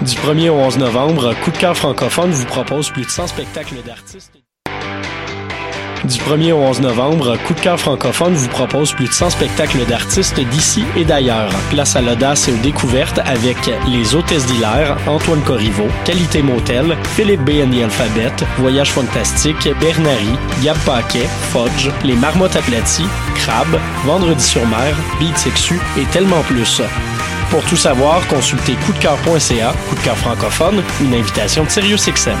Du 1er au 11 novembre, Coup de cœur francophone vous propose plus de 100 spectacles d'artistes. Du 1er au 11 novembre, Coup de cœur francophone vous propose plus de 100 spectacles d'artistes d'ici et d'ailleurs. Place à l'audace et aux découvertes avec Les Hôtesses d'Hilaire, Antoine Corriveau, Qualité Motel, Philippe B. and the Alphabet, Voyage Fantastique, Bernary, Gab Paquet, Fudge, Les Marmottes aplaties, Crabe, Vendredi sur mer, Beat et tellement plus. Pour tout savoir, consultez coupdecoeur.ca, coup de cœur francophone, une invitation de SiriusXM.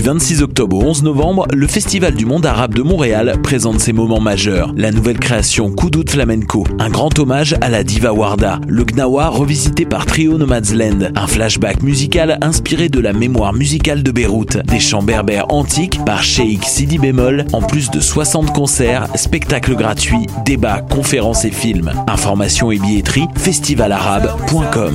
Du 26 octobre au 11 novembre, le Festival du monde arabe de Montréal présente ses moments majeurs. La nouvelle création Koudout Flamenco, un grand hommage à la diva Warda, le Gnawa revisité par Trio Nomadsland, un flashback musical inspiré de la mémoire musicale de Beyrouth, des chants berbères antiques par Sheikh Sidi Bémol, en plus de 60 concerts, spectacles gratuits, débats, conférences et films. Informations et billetterie festivalarabe.com.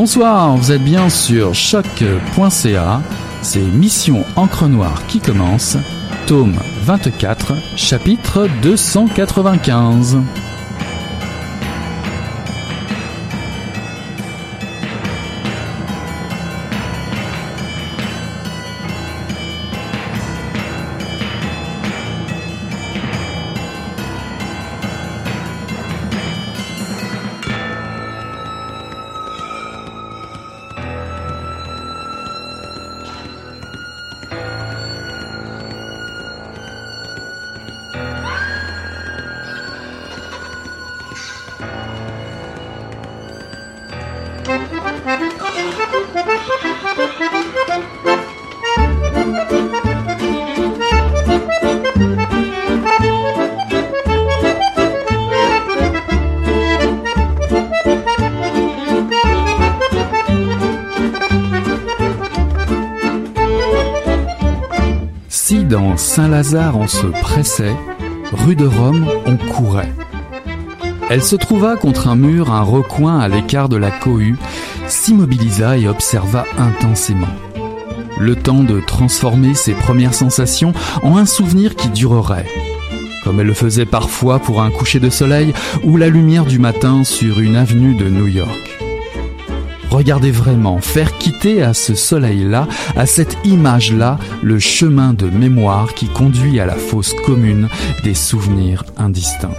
Bonsoir, vous êtes bien sur choc.ca. C'est Mission Encre Noire qui commence. Tome 24, chapitre 295. Saint-Lazare on se pressait, rue de Rome on courait. Elle se trouva contre un mur, un recoin à l'écart de la cohue, s'immobilisa et observa intensément. Le temps de transformer ses premières sensations en un souvenir qui durerait, comme elle le faisait parfois pour un coucher de soleil ou la lumière du matin sur une avenue de New York. Regardez vraiment, faire quitter à ce soleil-là, à cette image-là, le chemin de mémoire qui conduit à la fosse commune des souvenirs indistincts.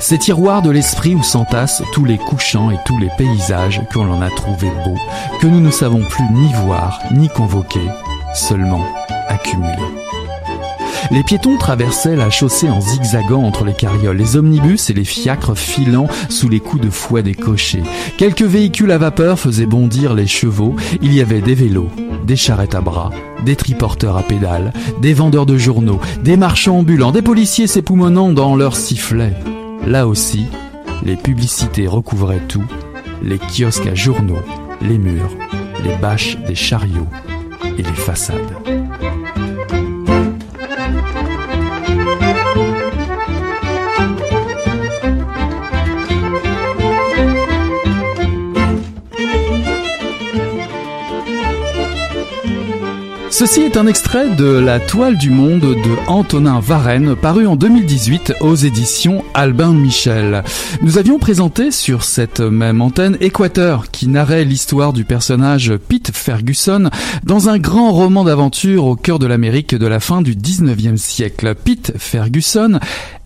Ces tiroirs de l'esprit où s'entassent tous les couchants et tous les paysages que l'on a trouvés beaux, que nous ne savons plus ni voir ni convoquer, seulement accumuler. Les piétons traversaient la chaussée en zigzagant entre les carrioles, les omnibus et les fiacres filant sous les coups de fouet des cochers. Quelques véhicules à vapeur faisaient bondir les chevaux, il y avait des vélos, des charrettes à bras, des triporteurs à pédales, des vendeurs de journaux, des marchands ambulants, des policiers s'époumonnant dans leurs sifflets. Là aussi, les publicités recouvraient tout, les kiosques à journaux, les murs, les bâches des chariots et les façades. Ceci est un extrait de La toile du monde de Antonin Varenne, paru en 2018 aux éditions Albin Michel. Nous avions présenté sur cette même antenne Équateur, qui narrait l'histoire du personnage Pete Ferguson dans un grand roman d'aventure au cœur de l'Amérique de la fin du 19e siècle. Pete Ferguson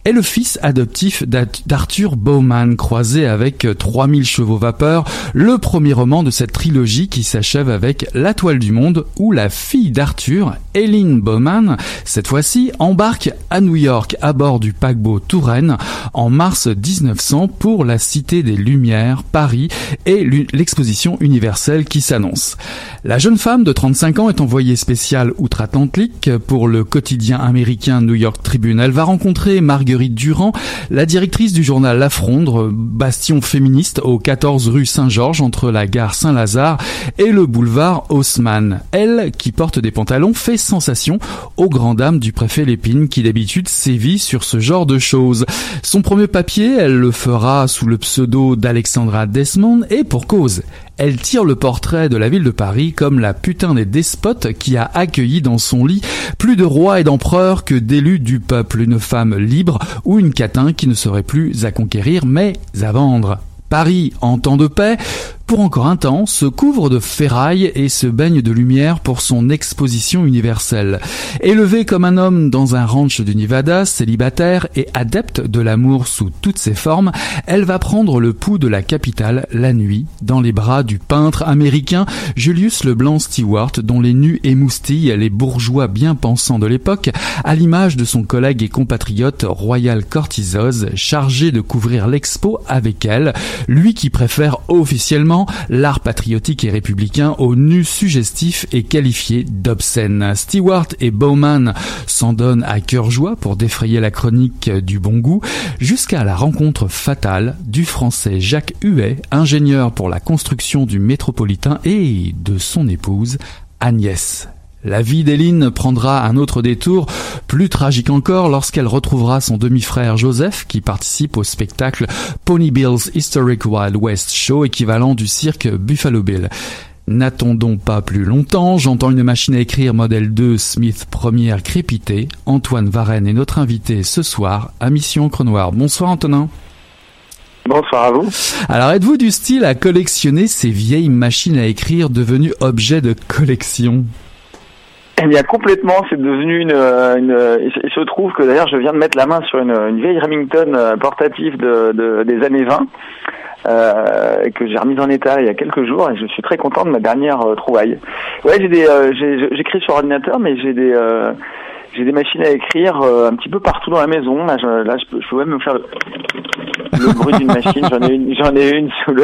est le fils adoptif d'Arthur Bowman, croisé avec 3000 chevaux vapeur, le premier roman de cette trilogie qui s'achève avec La toile du monde, où la fille d'Arthur, Eileen Bowman, cette fois-ci, embarque à New York à bord du paquebot Touraine en mars 1900 pour la Cité des Lumières, Paris, et l'exposition universelle qui s'annonce. La jeune femme de 35 ans est envoyée spéciale outre-Atlantique pour le quotidien américain New York Tribune. Elle va rencontrer Marguerite Durand, la directrice du journal La Frondre, bastion féministe au 14 rue Saint-Georges entre la gare Saint-Lazare et le boulevard Haussmann. Elle, qui porte des pantalons, fait sensation aux grandes dames du préfet Lépine qui d'habitude sévit sur ce genre de choses. Son premier papier, elle le fera sous le pseudo d'Alexandra Desmond et pour cause. Elle tire le portrait de la ville de Paris comme la putain des despotes qui a accueilli dans son lit plus de rois et d'empereurs que d'élus du peuple, une femme libre ou une catin qui ne serait plus à conquérir mais à vendre. Paris en temps de paix pour encore un temps, se couvre de ferraille et se baigne de lumière pour son exposition universelle. Élevée comme un homme dans un ranch du Nevada, célibataire et adepte de l'amour sous toutes ses formes, elle va prendre le pouls de la capitale la nuit, dans les bras du peintre américain Julius Leblanc Stewart, dont les nus émoustillent les bourgeois bien pensants de l'époque, à l'image de son collègue et compatriote Royal Cortizoz, chargé de couvrir l'expo avec elle, lui qui préfère officiellement l'art patriotique et républicain au nu suggestif et qualifié d'obscène. Stewart et Bowman s'en donnent à cœur joie pour défrayer la chronique du bon goût, jusqu'à la rencontre fatale du français Jacques Huet, ingénieur pour la construction du métropolitain, et de son épouse Agnès. La vie d'Eline prendra un autre détour, plus tragique encore lorsqu'elle retrouvera son demi-frère Joseph qui participe au spectacle Pony Bill's Historic Wild West Show équivalent du cirque Buffalo Bill. N'attendons pas plus longtemps, j'entends une machine à écrire modèle 2 Smith première crépité. Antoine Varenne est notre invité ce soir à Mission Crenoir. Bonsoir Antonin. Bonsoir à vous. Alors êtes-vous du style à collectionner ces vieilles machines à écrire devenues objets de collection? Eh bien complètement, c'est devenu une, euh, une, euh, Il se trouve que d'ailleurs je viens de mettre la main sur une, une vieille Remington euh, portative de, de, des années 20 euh, que j'ai remise en état il y a quelques jours et je suis très content de ma dernière trouvaille. Ouais, j'ai des, j'écris sur ordinateur, mais j'ai des j'ai des machines à écrire euh, un petit peu partout dans la maison. Là, je, là, peux, même me faire le, bruit d'une machine. J'en ai une, j'en ai une.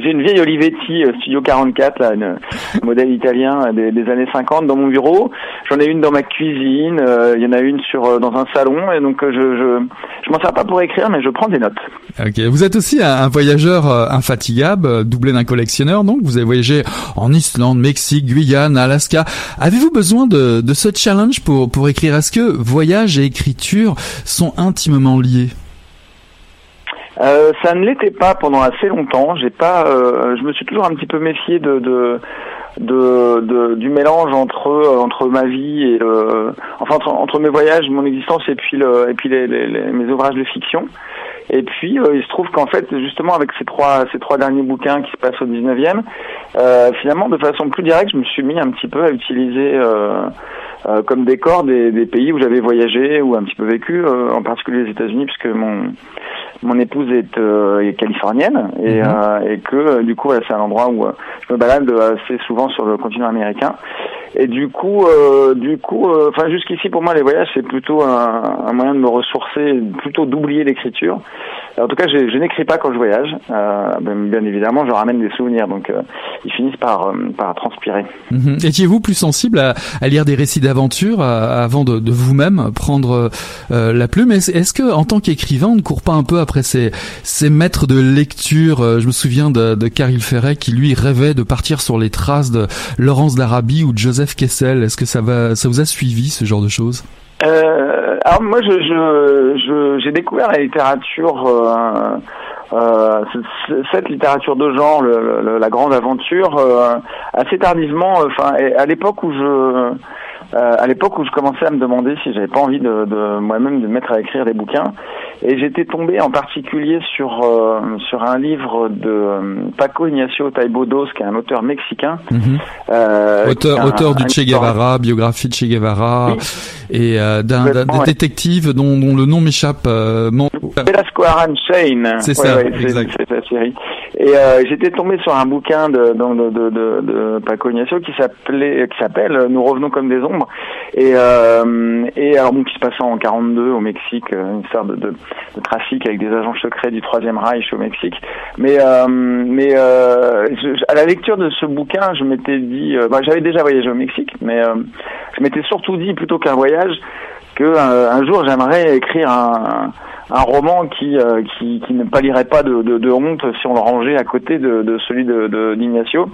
J'ai une vieille Olivetti euh, Studio 44, là, un modèle italien des, des, années 50 dans mon bureau. J'en ai une dans ma cuisine. Euh, il y en a une sur dans un salon. Et donc, je je, je m'en sers pas pour écrire, mais je prends des notes. Ok. Vous êtes aussi un, voyageur infatigable, doublé d'un collectionneur. Donc, vous avez voyagé en Islande, Mexique, Guyane, Alaska. Avez-vous besoin de, de ce challenge pour pour écrire? Est-ce que voyage et écriture sont intimement liés? Euh, ça ne l'était pas pendant assez longtemps. J'ai pas, euh, je me suis toujours un petit peu méfié de, de, de, du mélange entre entre ma vie et enfin entre, mes voyages, mon existence et puis le, et puis les, mes ouvrages de fiction. Et puis euh, il se trouve qu'en fait justement avec ces trois ces trois derniers bouquins qui se passent au 19e, finalement de façon plus directe, je me suis mis un petit peu à utiliser euh, comme décor des, des pays où j'avais voyagé ou un petit peu vécu, euh, en particulier les États-Unis, puisque mon mon épouse est, euh, est californienne et, mhm. et que du coup c'est un endroit où je me balade assez souvent sur le continent américain. Et du coup, du coup, enfin jusqu'ici pour moi les voyages c'est plutôt un, un, moyen de me ressourcer, plutôt d'oublier l'écriture. En tout cas, je, je n'écris pas quand je voyage. bien évidemment, je ramène des souvenirs, donc ils finissent par par transpirer. Mhm. Étiez-vous plus sensible à, à lire des récits d'aventure euh, avant de, de vous-même prendre euh, la plume? Est-ce que, en tant qu'écrivain, on ne court pas un peu après ces, ces maîtres de lecture euh, Je me souviens de, de Caril Ferret qui lui rêvait de partir sur les traces de Laurence d'Arabie ou de Joseph Kessel. Est-ce que ça va, ça vous a suivi ce genre de choses? Euh, alors moi, je, je, j'ai découvert la littérature, euh, euh, cette littérature de genre, le, la grande aventure, euh, assez tardivement. Enfin, à l'époque où je euh, à l'époque où je commençais à me demander si j'avais pas envie de, de moi-même de me mettre à écrire des bouquins, et j'étais tombé en particulier sur euh, sur un livre de euh, Paco Ignacio Taibodos, qui est un auteur mexicain, mhm. auteur auteur du Che Guevara, biographie de Che Guevara, et d'un détective dont, dont, le nom m'échappe. Mon... Velasco Aran Shane. C'est ça, exact. C'est la série. Et euh, j'étais tombé sur un bouquin de, de, de, de, Paco Ignacio qui s'appelait, qui s'appelle Nous revenons comme des Et, euh, et alors bon, qui se passait en 42 au Mexique, euh, une sorte de, trafic avec des agents secrets du Troisième Reich au Mexique. Mais, euh, mais euh, à la lecture de ce bouquin, je m'étais dit, bah, j'avais déjà voyagé au Mexique, mais je m'étais surtout dit plutôt qu'un voyage que un jour j'aimerais écrire un roman qui, euh, qui, ne pallierait pas de, honte si on le rangeait à côté de, celui de d'Ignacio.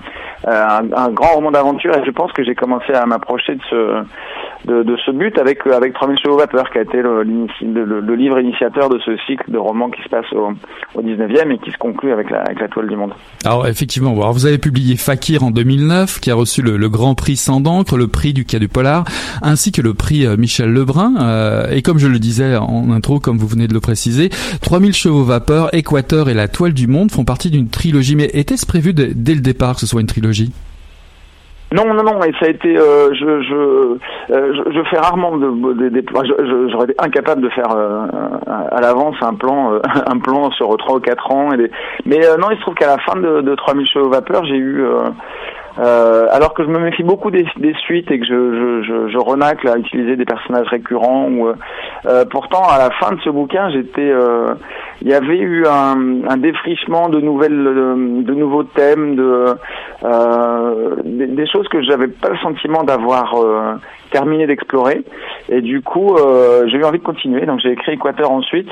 Euh, un, un, grand roman d'aventure et je pense que j'ai commencé à m'approcher de ce de, ce but avec avec 3000 chevaux vapeur qui a été le, livre initiateur de ce cycle de romans qui se passe au, au 19e et qui se conclut avec la, avec la toile du monde. Alors effectivement, vous avez publié Fakir en 2009 qui a reçu le, Grand Prix sans d'encre, le prix du Quai du Polar ainsi que le prix euh, Michel Lebrun et comme je le disais en intro comme vous venez de le préciser, 3000 chevaux vapeur, Équateur et la toile du monde font partie d'une trilogie mais était-ce prévu dès le départ que ce soit une trilogie? Non, non, non, et ça a été, euh, je, euh, je, je, fais rarement de, des, j'aurais été incapable de faire euh, à l'avance un plan, un plan sur trois ou quatre ans. Mais non, il se trouve qu'à la fin de, de 3000 chevaux vapeur, j'ai eu euh, alors que je me méfie beaucoup des, des suites et que je, je, je, renacle à utiliser des personnages récurrents. Ou, euh, pourtant, à la fin de ce bouquin, j'étais, euh, il y avait eu un, un, défrichement de nouvelles, de, nouveaux thèmes, de euh, des, des, choses que j'avais pas le sentiment d'avoir terminé d'explorer. Et du coup, j'ai eu envie de continuer. Donc, j'ai écrit Équateur ensuite.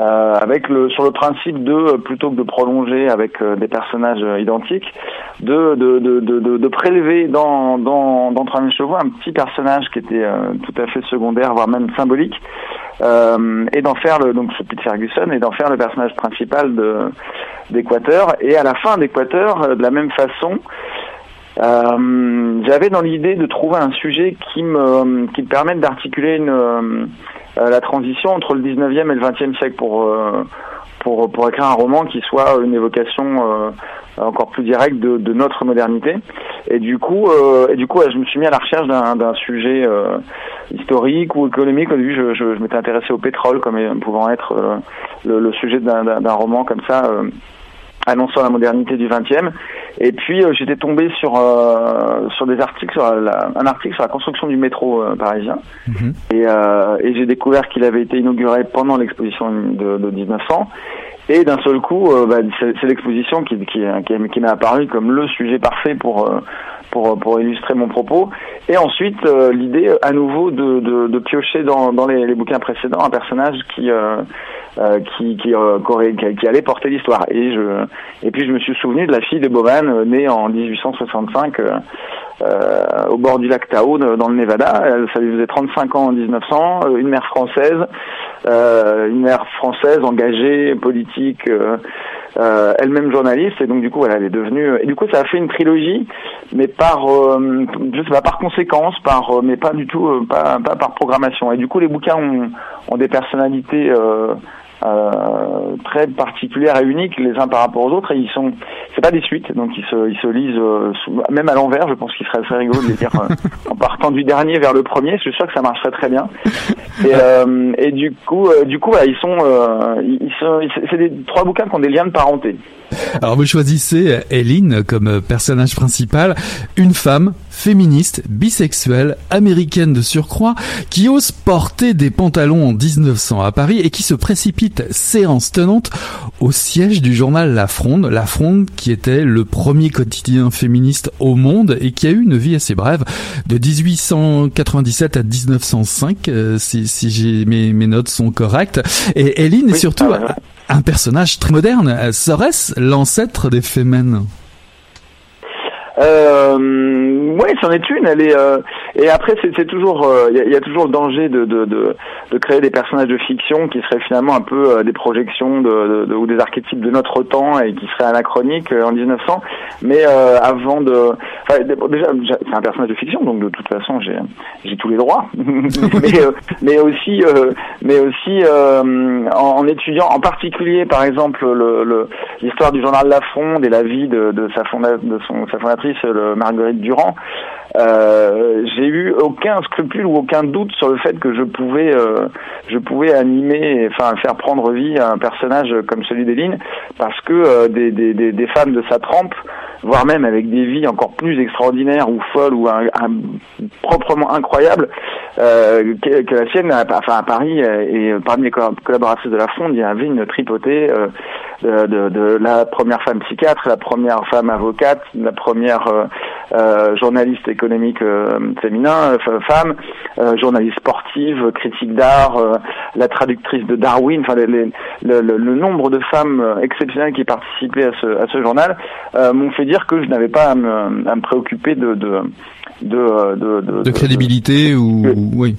Euh, avec le sur le principe de euh, plutôt que de prolonger avec euh, des personnages identiques, de de, de, de, de prélever dans dans dans 3000 chevaux un petit personnage qui était tout à fait secondaire, voire même symbolique, et d'en faire le donc ce Pete Ferguson et d'en faire le personnage principal de d'Équateur. Et à la fin d'Équateur, de la même façon. J'avais dans l'idée de trouver un sujet qui me qui me permette d'articuler une euh, la transition entre le 19e et le 20e siècle pour euh, pour pour écrire un roman qui soit une évocation euh, encore plus directe de, notre modernité. Et du coup, et du coup, je me suis mis à la recherche d'un sujet historique ou économique. Au début, je, je, je m'étais intéressé au pétrole comme pouvant être le, le, sujet d'un roman comme ça annonçant la modernité du XXe. Et puis euh, j'étais tombé sur euh, sur des articles sur un article sur la construction du métro euh, parisien. Mhm. Et, et j'ai découvert qu'il avait été inauguré pendant l'exposition de, de 1900. Et d'un seul coup, bah, c'est l'exposition qui, qui, qui, qui m'est apparu comme le sujet parfait pour pour, pour illustrer mon propos. Et ensuite, l'idée à nouveau de, de, de piocher dans, dans les, les, bouquins précédents un personnage qui euh, qui, qui, euh, qui, allait porter l'histoire. Et, je, et puis je me suis souvenu de la fille de euh, née en 1865 au bord du lac Tao, dans le Nevada. Elle, ça lui faisait 35 ans en 1900, une mère française, une mère française engagée, politique, euh, elle-même journaliste. Et donc du coup voilà, elle est devenue et du coup ça a fait une trilogie mais par je sais pas par conséquence par mais pas du tout pas, pas par programmation. Et du coup les bouquins ont, ont des personnalités euh, très particulières et uniques les uns par rapport aux autres et ils sont c'est pas des suites donc ils se ils se lisent euh, même à l'envers je pense qu'il serait assez rigolo de les lire euh, en partant du dernier vers le premier je suis sûr que ça marcherait très bien. Et, euh, et du coup du coup ils sont ils sont c'est des trois bouquins qui ont des liens de parenté alors vous choisissez Eline comme personnage principal. Une femme féministe, bisexuelle, américaine de surcroît, qui ose porter des pantalons en 1900 à Paris et qui se précipite séance tenante au siège du journal La Fronde, La Fronde qui était le premier quotidien féministe au monde et qui a eu une vie assez brève de 1897 à 1905 euh, si, si j'ai mes, mes notes sont correctes. Et Eline est surtout ah un personnage très moderne serait-ce l'ancêtre des Femmes Euh, oui, c'en est une. Elle est euh, et après c'est toujours il y, a, toujours le danger de, créer des personnages de fiction qui seraient finalement un peu des projections ou des archétypes de notre temps et qui seraient anachroniques en 1900. Mais avant de déjà c'est un personnage de fiction donc de toute façon j'ai tous les droits. mais aussi mais aussi en, étudiant en particulier par exemple l'histoire du journal La Fronde et la vie de, sa fondatrice le Marguerite Durand, euh, j'ai eu aucun scrupule ou aucun doute sur le fait que je pouvais, euh, je pouvais animer, enfin faire prendre vie à un personnage comme celui d'Eline, parce que euh, des, des, des, femmes de sa trempe, voire même avec des vies encore plus extraordinaires ou folles ou un, proprement incroyables que, que, la sienne, enfin à Paris et parmi les collaboratrices de la Fronde, il y avait une tripotée de, de, de, la première femme psychiatre, la première femme avocate, la première euh, journaliste économique euh, féminin, euh, femme, journaliste sportive, critique d'art, la traductrice de Darwin, enfin les, le, le, nombre de femmes exceptionnelles qui participaient à ce, à ce journal m'ont fait dire que je n'avais pas à me, à me préoccuper de de de, de, de, de crédibilité ou oui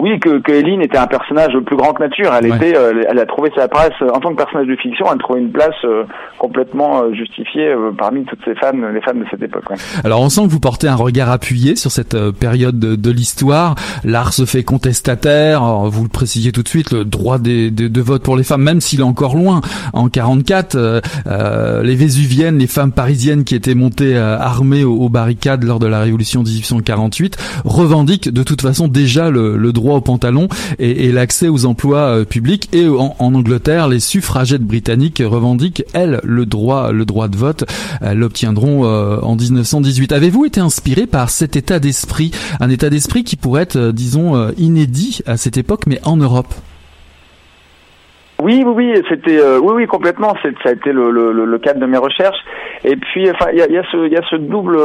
oui, que, que Eline était un personnage plus grand que nature. Elle était, euh, elle a trouvé sa place euh, en tant que personnage de fiction. Elle a trouvé une place euh, complètement justifiée parmi toutes ces femmes, les femmes de cette époque. Alors, on sent que vous portez un regard appuyé sur cette période de, de l'histoire. L'art se fait contestataire. vous le précisiez tout de suite, le droit des, de, de, vote pour les femmes, même s'il est encore loin. En 44, euh, les Vésuviennes, les femmes parisiennes qui étaient montées armées aux, barricades lors de la Révolution 1848, revendiquent de toute façon déjà le, le droit au pantalon et, l'accès aux emplois euh, publics. Et en, Angleterre, les suffragettes britanniques revendiquent, elles, le droit, le droit de vote. Elles l'obtiendront euh, en 1918. Avez-vous été inspiré par cet état d'esprit, un état d'esprit qui pourrait être, euh, disons, inédit à cette époque, mais en Europe? Oui, oui, oui, c'était, oui, oui, complètement. Ça a été le, le, le, cadre de mes recherches. Et puis, enfin, il y a, y a, ce, y a ce double,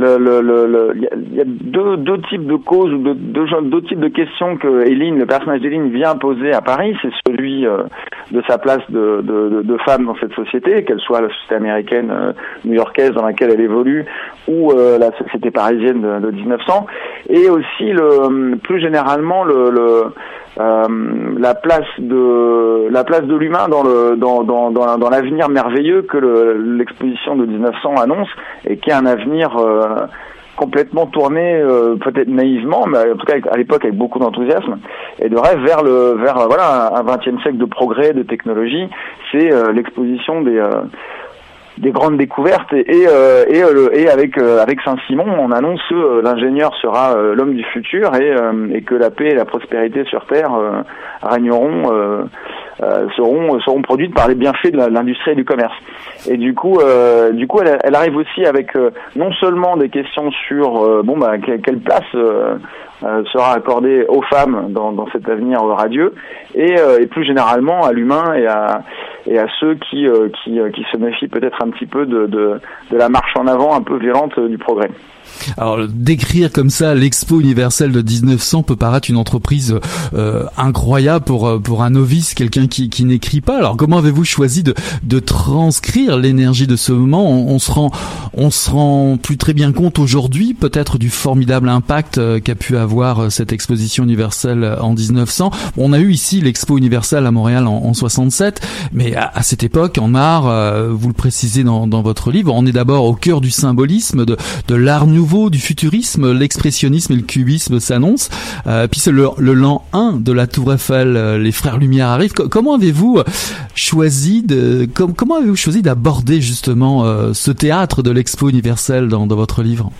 il y, a deux, deux types de causes ou deux, deux, types de questions que Eileen, le personnage d'Eileen vient poser à Paris. C'est celui euh, de sa place de, de, de, femme dans cette société, qu'elle soit la société américaine, euh, new-yorkaise dans laquelle elle évolue, ou euh, la société parisienne de, de, 1900, et aussi le, plus généralement le, le euh, la place de la place de l'humain dans le dans dans dans, l'avenir merveilleux que l'exposition de 1900 annonce et qui est un avenir euh, complètement tourné euh, peut-être naïvement mais en tout cas à l'époque avec beaucoup d'enthousiasme et de rêve vers le vers voilà un vingtième siècle de progrès de technologie. C'est l'exposition des des grandes découvertes et et, euh, euh, avec euh, avec Saint-Simon on annonce que l'ingénieur sera l'homme du futur et, et que la paix et la prospérité sur terre régneront seront seront produites par les bienfaits de l'industrie et du commerce. Et du coup du coup elle, elle, arrive aussi avec non seulement des questions sur bon bah quelle place sera accordée aux femmes dans, dans cet avenir radieux et, et plus généralement à l'humain et à et à ceux qui, euh, qui, euh, qui se méfient peut-être un petit peu de, de, de la marche en avant un peu violente euh, du progrès. Alors décrire comme ça l'expo universelle de 1900 peut paraître une entreprise euh, incroyable pour euh, pour un novice, quelqu'un qui, qui n'écrit pas. Alors comment avez-vous choisi de, de transcrire l'énergie de ce moment? On, se rend on se rend plus très bien compte aujourd'hui peut-être du formidable impact euh, qu'a pu avoir cette exposition universelle en 1900. On a eu ici l'expo universelle à Montréal en, en 67, mais à, à, cette époque en art, vous le précisez dans, dans votre livre, on est d'abord au cœur du symbolisme de de l'art nouveau du futurisme, l'expressionnisme et le cubisme s'annoncent. Euh, puis c'est le, le l'an 1 de la Tour Eiffel, euh, les frères Lumière arrivent. comment avez-vous choisi de comment avez-vous choisi d'aborder justement euh, ce théâtre de l'expo universelle dans votre livre?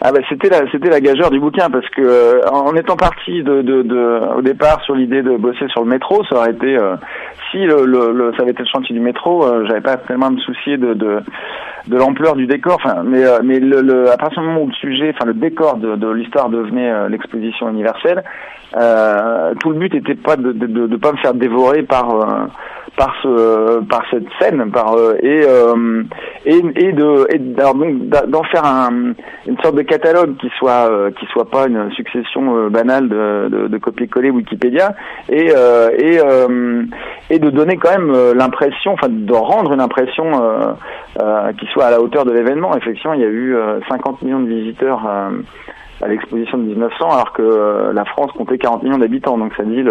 Ah ben c'était la c'était la gageure du bouquin parce que euh, en étant parti de, de, de, au départ sur l'idée de bosser sur le métro, ça aurait été si le, le, ça avait été le chantier du métro, j'avais pas tellement à me soucier de, de de l'ampleur du décor. Enfin, mais euh, mais le, le, à partir du moment où le sujet, enfin le décor de, de l'histoire devenait euh, l'exposition universelle, euh, tout le but était pas de, de, de, pas me faire dévorer par par ce par cette scène par et et, et de et d'en faire un, une sorte de catalogue qui soit qui soit pas une succession banale de, de, de copier-coller Wikipédia et et et de donner quand même l'impression enfin de rendre une impression qui soit à la hauteur de l'événement. Effectivement il y a eu 50 millions de visiteurs à l'exposition de 1900, alors que euh, la France comptait 40 millions d'habitants, donc ça dit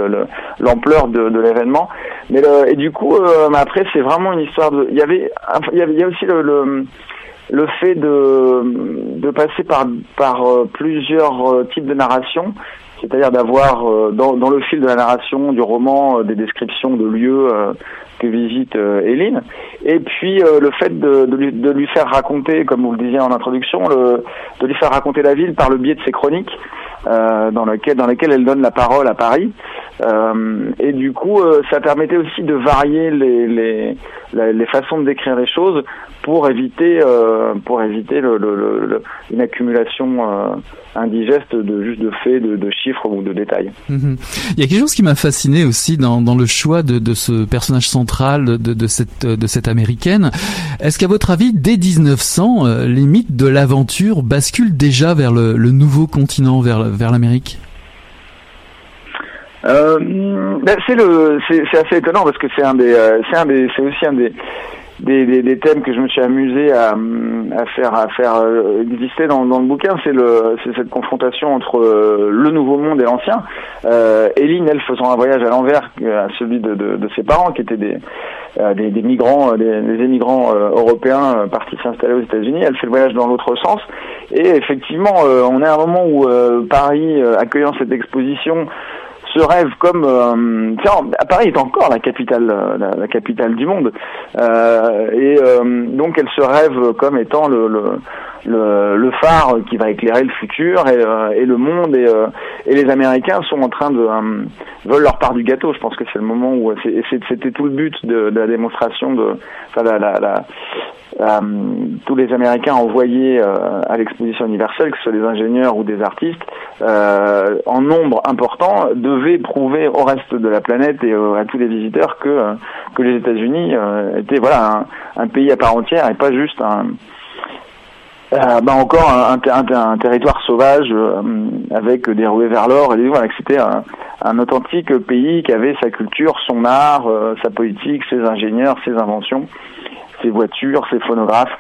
l'ampleur de, de l'événement. Mais et du coup, euh, après, c'est vraiment une histoire de. Il y avait, il y, avait, il y a aussi le, le, le fait de, de passer par, par euh, plusieurs types de narration, c'est-à-dire d'avoir dans, dans le fil de la narration du roman des descriptions de lieux que visite euh, Eline. Et puis euh, le fait de, de, lui, de, lui, faire raconter, comme vous le disiez en introduction, le, de lui faire raconter la ville par le biais de ses chroniques, euh, dans, lequel, dans lesquelles elle donne la parole à Paris. Euh, et du coup, euh, ça permettait aussi de varier les, les, les, façons de décrire les choses pour éviter, euh, pour éviter le, le, une accumulation indigeste de juste de faits, de, de chiffres ou de détails. Mhm. Il y a quelque chose qui m'a fasciné aussi dans, dans le choix de, de, ce personnage central de, cette, américaine. Est-ce qu'à votre avis, dès 1900, les mythes de l'aventure basculent déjà vers le, nouveau continent, vers, l'Amérique? Euh, ben c'est le, c'est assez étonnant parce que c'est un des, euh, c'est un des, c'est aussi un des, des, des, des, thèmes que je me suis amusé à, à faire à faire euh, exister dans, dans le bouquin, c'est le c'est cette confrontation entre euh, le nouveau monde et l'ancien. Euh, Eline, elle faisant un voyage à l'envers à celui de, de, de, ses parents, qui étaient des des, des, migrants, des, des émigrants européens partis s'installer aux États-Unis. Elle fait le voyage dans l'autre sens. Et effectivement, on est à un moment où Paris, accueillant cette exposition, se rêve comme euh, Paris est encore la capitale euh, la, capitale du monde euh, et euh, donc elle se rêve comme étant le, le le, le, phare qui va éclairer le futur et, et le monde et, et, les Américains sont en train de veulent leur part du gâteau. Je pense que c'est le moment où c'était tout le but de, de la démonstration de enfin, la, la, la euh, tous les Américains envoyés euh, à l'exposition universelle, que ce soit des ingénieurs ou des artistes, euh, en nombre important, devaient prouver au reste de la planète et à tous les visiteurs que que les États-Unis étaient voilà un, pays à part entière et pas juste un bah encore un, territoire sauvage avec des ruées vers l'or et voilà que c'était un, un, authentique pays qui avait sa culture, son art, sa politique, ses ingénieurs, ses inventions ses voitures, ses phonographes.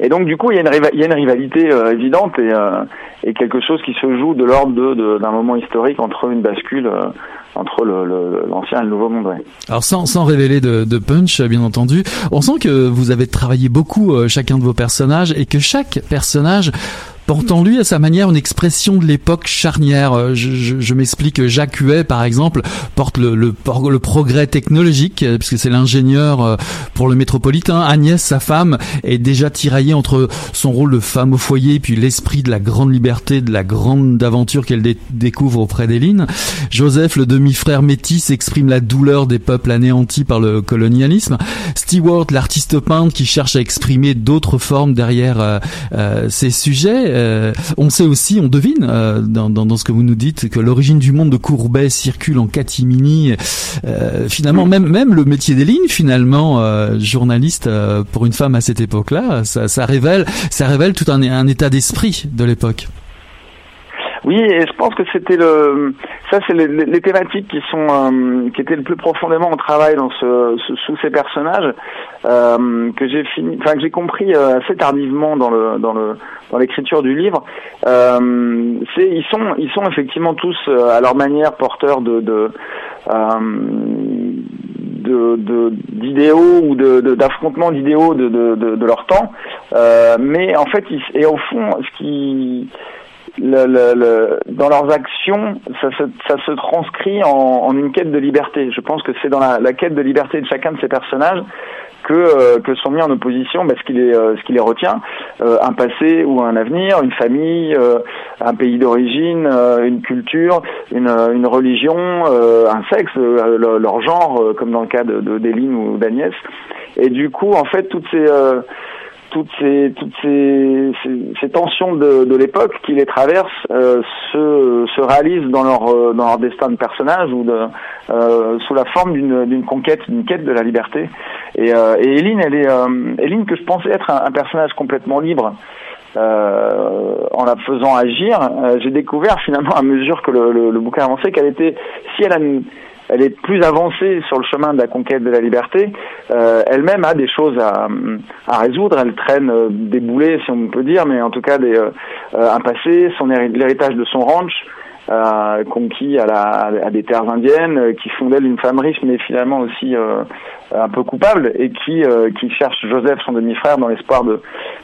Et donc du coup, il y a une, rivalité euh, évidente et, euh, et, quelque chose qui se joue de l'ordre d'un moment historique entre une bascule euh, entre l'ancien et le nouveau monde. Alors sans, révéler de, punch, bien entendu, on sent que vous avez travaillé beaucoup chacun de vos personnages et que chaque personnage porte en lui à sa manière une expression de l'époque charnière. Euh, je, je, je m'explique, Jacques Huet, par exemple, porte le, le, le progrès technologique, euh, puisque c'est l'ingénieur euh, pour le métropolitain. Agnès, sa femme, est déjà tiraillée entre son rôle de femme au foyer, puis l'esprit de la grande liberté, de la grande aventure qu'elle découvre auprès d'Éline. Joseph, le demi-frère métis, exprime la douleur des peuples anéantis par le colonialisme. Stewart, l'artiste peintre qui cherche à exprimer d'autres formes derrière euh, sujets. Euh, on sait aussi, on devine euh, dans, ce que vous nous dites que l'origine du monde de Courbet circule en catimini. Euh, finalement, même le métier des lignes, finalement, journaliste pour une femme à cette époque-là, ça, ça révèle ça révèle tout un, un état d'esprit de l'époque. Oui, et je pense que c'était le, ça c'est les, thématiques qui sont, euh, qui étaient le plus profondément au travail dans ce, sous ces personnages euh, que j'ai fini, enfin que j'ai compris euh, assez tardivement dans le, dans le, dans l'écriture du livre. Euh, c'est, ils sont, ils sont effectivement tous à leur manière porteurs de, de de, d'idéaux ou de, d'affrontements d'idéaux de, de, de, leur temps. Euh, mais en fait, ils, et au fond, ce qui le, le, le, dans leurs actions, ça se, ça se transcrit en, en, une quête de liberté. Je pense que c'est dans la, la, quête de liberté de chacun de ces personnages que, euh, que sont mis en opposition bah, ce, qui les, euh, ce les retient, euh, un passé ou un avenir, une famille, un pays d'origine, une culture, une, une religion, un sexe, leur genre, comme dans le cas de, de ou d'Agnès. Et du coup, en fait, toutes ces toutes ces toutes ces, ces, tensions de, de l'époque qui les traversent euh, se, se réalisent dans leur euh, dans leur destin de personnage ou euh, sous la forme d'une d'une conquête d'une quête de la liberté. Et et Eline elle est Eline que je pensais être un, personnage complètement libre en la faisant agir j'ai découvert finalement à mesure que le, le, le bouquin avançait qu'elle était si elle a une, elle est plus avancée sur le chemin de la conquête de la liberté. Euh, elle-même a des choses à, à, résoudre. Elle traîne euh, des boulets, si on peut dire, mais en tout cas des, euh, un passé, son l'héritage de son ranch. Euh, conquis à, la, à, des terres indiennes, qui font d'elle une femme riche, mais finalement aussi un peu coupable, et qui, qui cherche Joseph, son demi-frère, dans l'espoir de,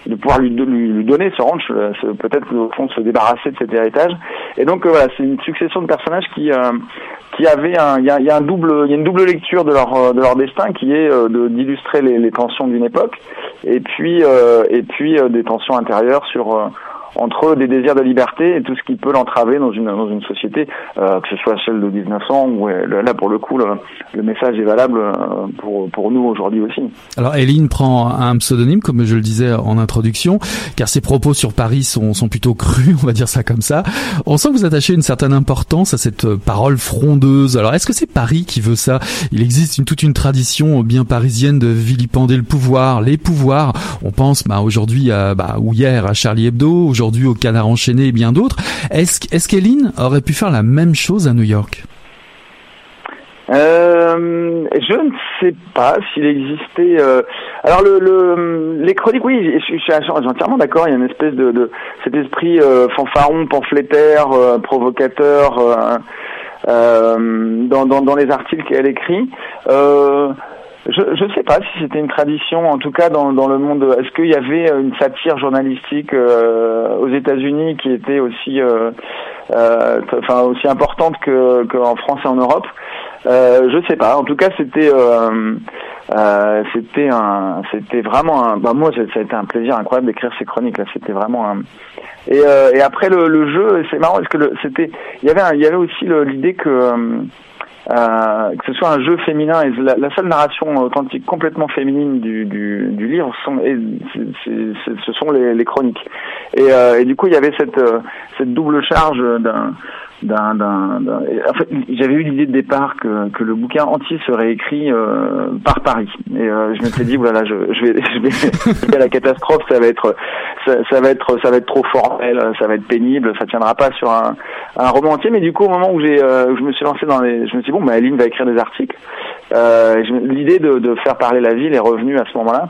de pouvoir lui, lui, donner ce ranch, peut-être au fond de se débarrasser de cet héritage. Et donc voilà, c'est une succession de personnages qui qui avait un, il y a, y a, un double, il y a une double lecture de leur euh, de leur destin qui est euh, de d'illustrer les, les, tensions d'une époque et puis euh, et puis des tensions intérieures sur entre des désirs de liberté et tout ce qui peut l'entraver dans une dans une société, euh, que ce soit celle de 1900 ou là pour le coup le, le message est valable euh, pour pour nous aujourd'hui aussi. Alors Eline prend un pseudonyme comme je le disais en introduction, car ses propos sur Paris sont sont plutôt crus, on va dire ça comme ça. On sent que vous attachez une certaine importance à cette parole frondeuse. Alors est-ce que c'est Paris qui veut ça? Il existe une, toute une tradition bien parisienne de vilipender le pouvoir, les pouvoirs. On pense bah, aujourd'hui bah, ou hier à Charlie Hebdo aujourd'hui au Canard enchaîné et bien d'autres. Est-ce est qu'Eline aurait pu faire la même chose à New York? Euh, je ne sais pas s'il existait. Euh, alors le, les chroniques, oui, je, suis entièrement d'accord. Il y a une espèce de, cet esprit euh, fanfaron, pamphlétaire, provocateur dans, les articles qu'elle écrit. Je ne sais pas si c'était une tradition, en tout cas dans, dans le monde. Est-ce qu'il y avait une satire journalistique euh, aux États-Unis qui était aussi, euh, euh, enfin aussi importante que qu'en France et en Europe? Euh, Je sais pas. En tout cas, c'était c'était un c'était vraiment un. Bah moi, ça a été un plaisir incroyable d'écrire ces chroniques là. C'était vraiment un. Et, et après le, le jeu, c'est marrant parce que c'était il y avait il y avait aussi l'idée que euh, que ce soit un jeu féminin et la, seule narration authentique complètement féminine du, du, du livre sont, et ce sont les, les chroniques. Et, euh, et, du coup il y avait cette, euh, cette double charge d'un d'un, d'un, en fait, j'avais eu l'idée de départ que, que le bouquin entier serait écrit euh, par Paris. Et euh, je m'étais dit voilà, je, je vais, je vais, la catastrophe, ça va être, ça, ça, va être, ça va être trop formel, ça va être pénible, ça tiendra pas sur un, un roman entier. Mais du coup, au moment où j'ai, euh, je me suis lancé dans les, je me suis dit bon, bah, Aline va écrire des articles. Euh, l'idée de, de faire parler la ville est revenue à ce moment-là.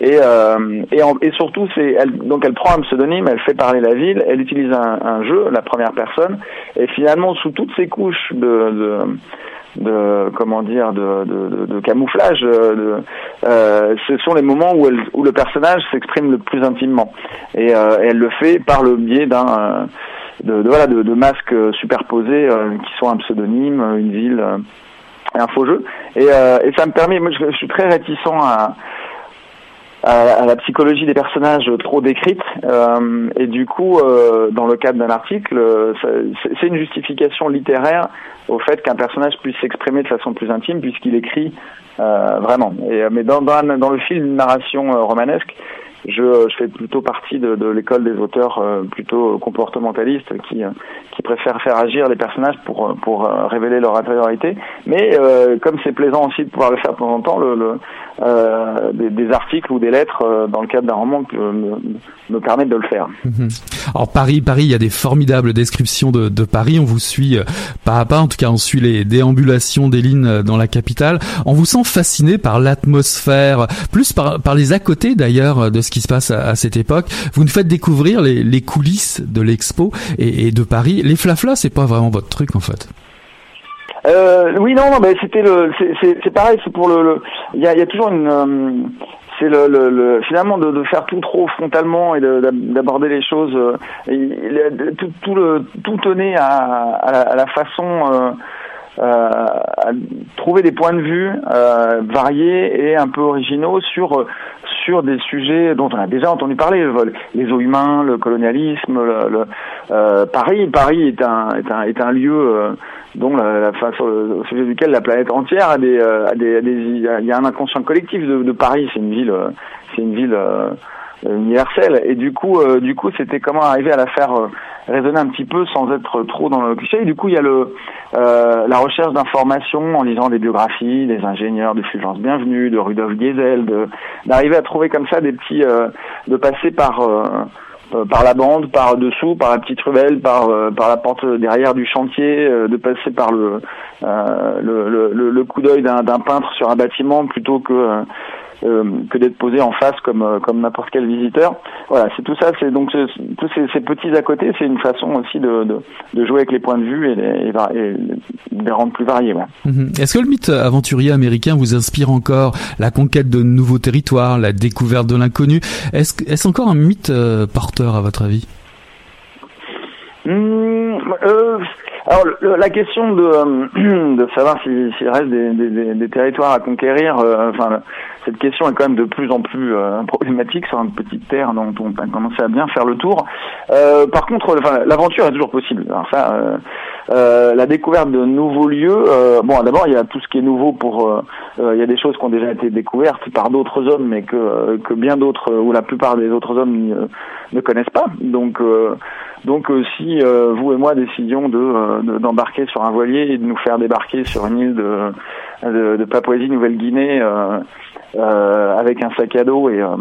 Et, euh, et, et, surtout, c'est elle, donc elle prend un pseudonyme, elle fait parler la ville, elle utilise un, un, jeu, la première personne, et finalement, sous toutes ces couches de, de de comment dire de, de, de camouflage de, euh, ce sont les moments où, elle, où le personnage s'exprime le plus intimement. Et, euh, elle le fait par le biais d'un euh, de, voilà de, masques superposés euh, qui sont un pseudonyme une ville un faux jeu. Et, et ça me permet moi je suis très réticent à à, la psychologie des personnages trop décrite. Euh, et du coup, euh, dans le cadre d'un article, euh, c'est une justification littéraire au fait qu'un personnage puisse s'exprimer de façon plus intime puisqu'il écrit vraiment. Et, mais dans, dans, dans le fil d'une narration romanesque, je, je, fais plutôt partie de, de l'école des auteurs plutôt comportementalistes qui, qui préfèrent faire agir les personnages pour, pour révéler leur intériorité. Mais comme c'est plaisant aussi de pouvoir le faire de temps en temps, le, le, euh, des, des, articles ou des lettres euh, dans le cadre d'un roman me, me permettent de le faire. Mhm. Alors Paris, Paris, il y a des formidables descriptions de, de Paris. On vous suit euh, pas à pas, en tout cas on suit les déambulations des lignes dans la capitale. On vous sent fasciné par l'atmosphère, plus par, par les à côté d'ailleurs de ce qui se passe à, à, cette époque. Vous nous faites découvrir les, les coulisses de l'expo et, et, de Paris. Les flaflas, c'est pas vraiment votre truc en fait. Euh, oui, non, non, mais c'était le, c'est pareil, c'est pour le, il y a, y a, toujours une, euh, c'est le, le, le, finalement de, de, faire tout trop frontalement et d'aborder les choses. Euh, tout, tout, le, tout tenait à, à, la, à la, façon. Euh, euh, à trouver des points de vue euh, variés et un peu originaux sur sur des sujets dont on a déjà entendu parler, les eaux humains, le colonialisme, le, le euh, Paris. Paris est un est un est un lieu dont la, la au sujet duquel la planète entière a des, a des, a des il y a un inconscient collectif de, de Paris. C'est une ville, c'est une ville universelle. Et du coup, du coup, c'était comment arriver à la faire résonner un petit peu sans être trop dans le cliché. Et du coup, il y a le la recherche d'informations en lisant des biographies des ingénieurs de Fulgence Bienvenue, de Rudolf Diesel, d'arriver à trouver comme ça des petits, de passer par euh, par la bande, par dessous, par la petite ruelle, par euh, par la porte derrière du chantier, euh, de passer par le le, le, coup d'œil d'un peintre sur un bâtiment plutôt que euh, que d'être posé en face comme euh, comme n'importe quel visiteur. Voilà, c'est tout ça. C'est donc tous ces, petits à côté, c'est une façon aussi de, de, jouer avec les points de vue et les, et les rendre plus variés. Mhm. Est-ce que le mythe aventurier américain vous inspire encore? La conquête de nouveaux territoires, la découverte de l'inconnu Est-ce est-ce encore un mythe euh, porteur à votre avis? Mmh, euh, alors la question de, de savoir s'il reste des, des, des, territoires à conquérir, enfin cette question est quand même de plus en plus euh, problématique sur une petite terre dont on a commencé à bien faire le tour. Euh, par contre, l'aventure est toujours possible. Alors ça, euh, la découverte de nouveaux lieux. bon, d'abord, il y a tout ce qui est nouveau pour. il y a des choses qui ont déjà été découvertes par d'autres hommes, mais que que bien d'autres ou la plupart des autres hommes ne connaissent pas. Donc donc si vous et moi décidions de d'embarquer sur un voilier et de nous faire débarquer sur une île de de, de Papouasie-Nouvelle-Guinée euh, avec un sac à dos et euh,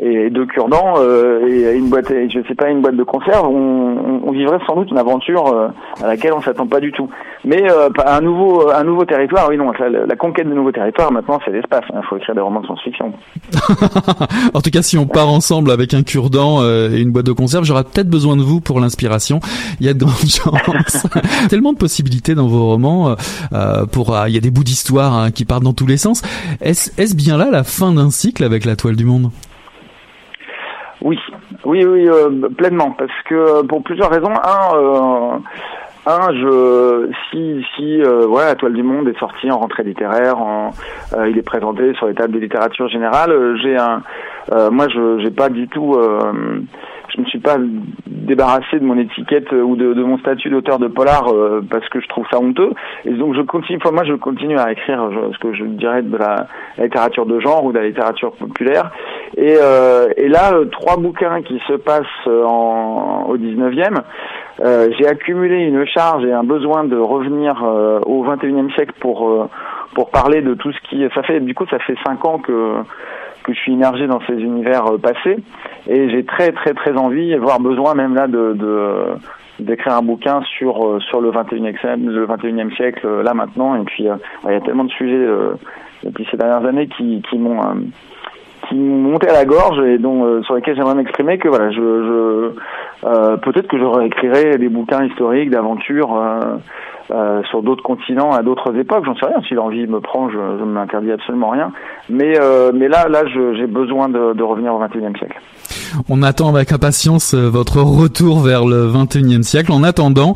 et deux cure-dents euh, et une boîte, je sais pas, une boîte de conserve, on, on, vivrait sans doute une aventure euh, à laquelle on s'attend pas du tout. Mais euh, un nouveau, un nouveau territoire, oui non, la, conquête de nouveaux territoires maintenant c'est l'espace. Il faut écrire des romans de science-fiction. en tout cas, si on part ensemble avec un cure-dent et une boîte de conserve, j'aurai peut-être besoin de vous pour l'inspiration. Il y a de grandes chances. Tellement de possibilités dans vos romans. pour, il y a des bouts d'histoire hein, qui partent dans tous les sens. Est-ce est bien là la fin d'un cycle avec la toile du monde? Oui, oui, oui, euh, pleinement, parce que euh, pour plusieurs raisons. Un, euh, un, je, si, si, euh, voilà, la toile du monde est sortie en rentrée littéraire, en, il est présenté sur les tables de littérature générale. J'ai un, moi, je, j'ai pas du tout je me suis pas débarrassé de mon étiquette ou de, mon statut d'auteur de polar euh, parce que je trouve ça honteux. Et donc je continue, moi je continue à écrire ce que je dirais de la, littérature de genre ou de la littérature populaire. Et, euh, et là, euh, trois bouquins qui se passent en, au 19e. Euh, j'ai accumulé une charge et un besoin de revenir au 21e siècle pour pour parler de tout ce qui ça fait du coup ça fait cinq ans que que je suis immergé dans ces univers euh, passés. Et j'ai très très très envie, voire besoin même là de, d'écrire un bouquin sur euh, sur le 21e le 21e siècle euh, là maintenant. Et puis il y a tellement de sujets depuis ces dernières années qui qui m'ont qui à la gorge et dont sur lesquels j'aimerais m'exprimer que voilà je, je peut-être que je réécrirai des bouquins historiques d'aventures euh, sur d'autres continents à d'autres époques. J'en sais rien. Si l'envie me prend, je, je ne m'interdis absolument rien. Mais euh, mais là là, j'ai besoin de, de, revenir au XXIe siècle. On attend avec impatience euh, votre retour vers le XXIe siècle. En attendant,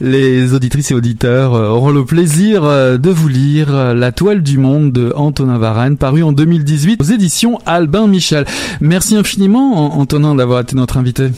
les auditrices et auditeurs auront le plaisir de vous lire La toile du monde de Antonin Varenne, paru en 2018 aux éditions Albin Michel. Merci infiniment, Antonin, d'avoir été notre invité.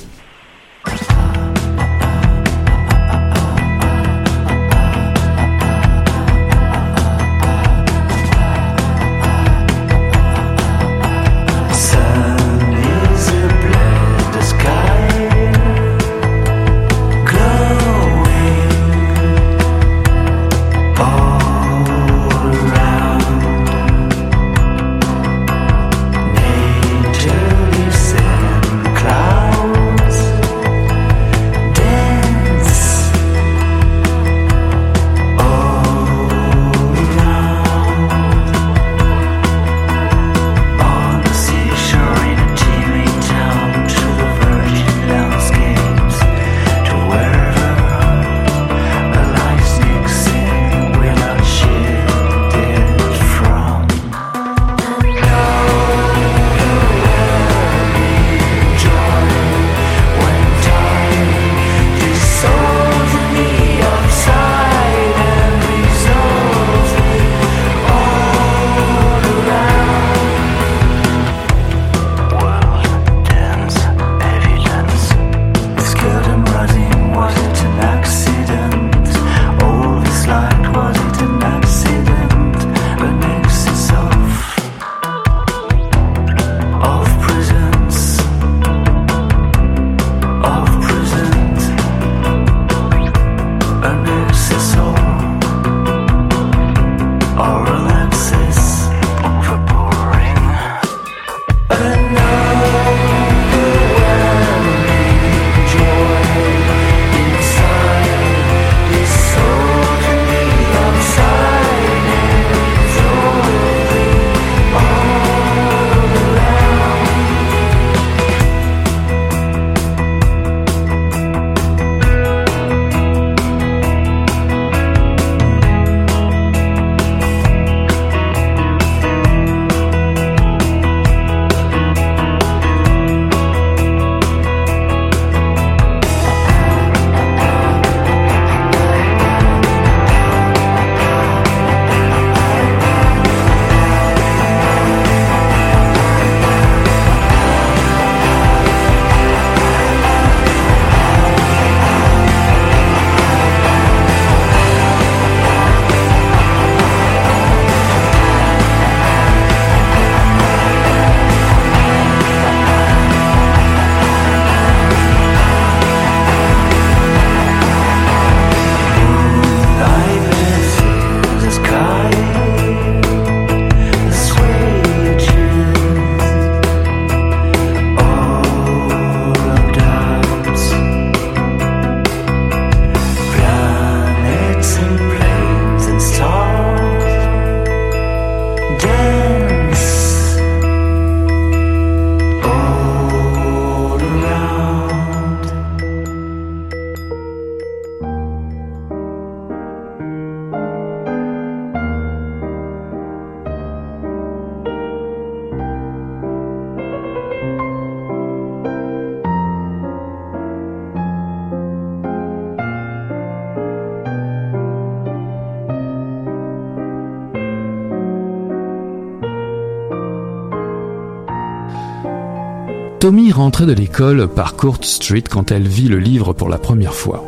Rentrait de l'école par Court Street quand elle vit le livre pour la première fois.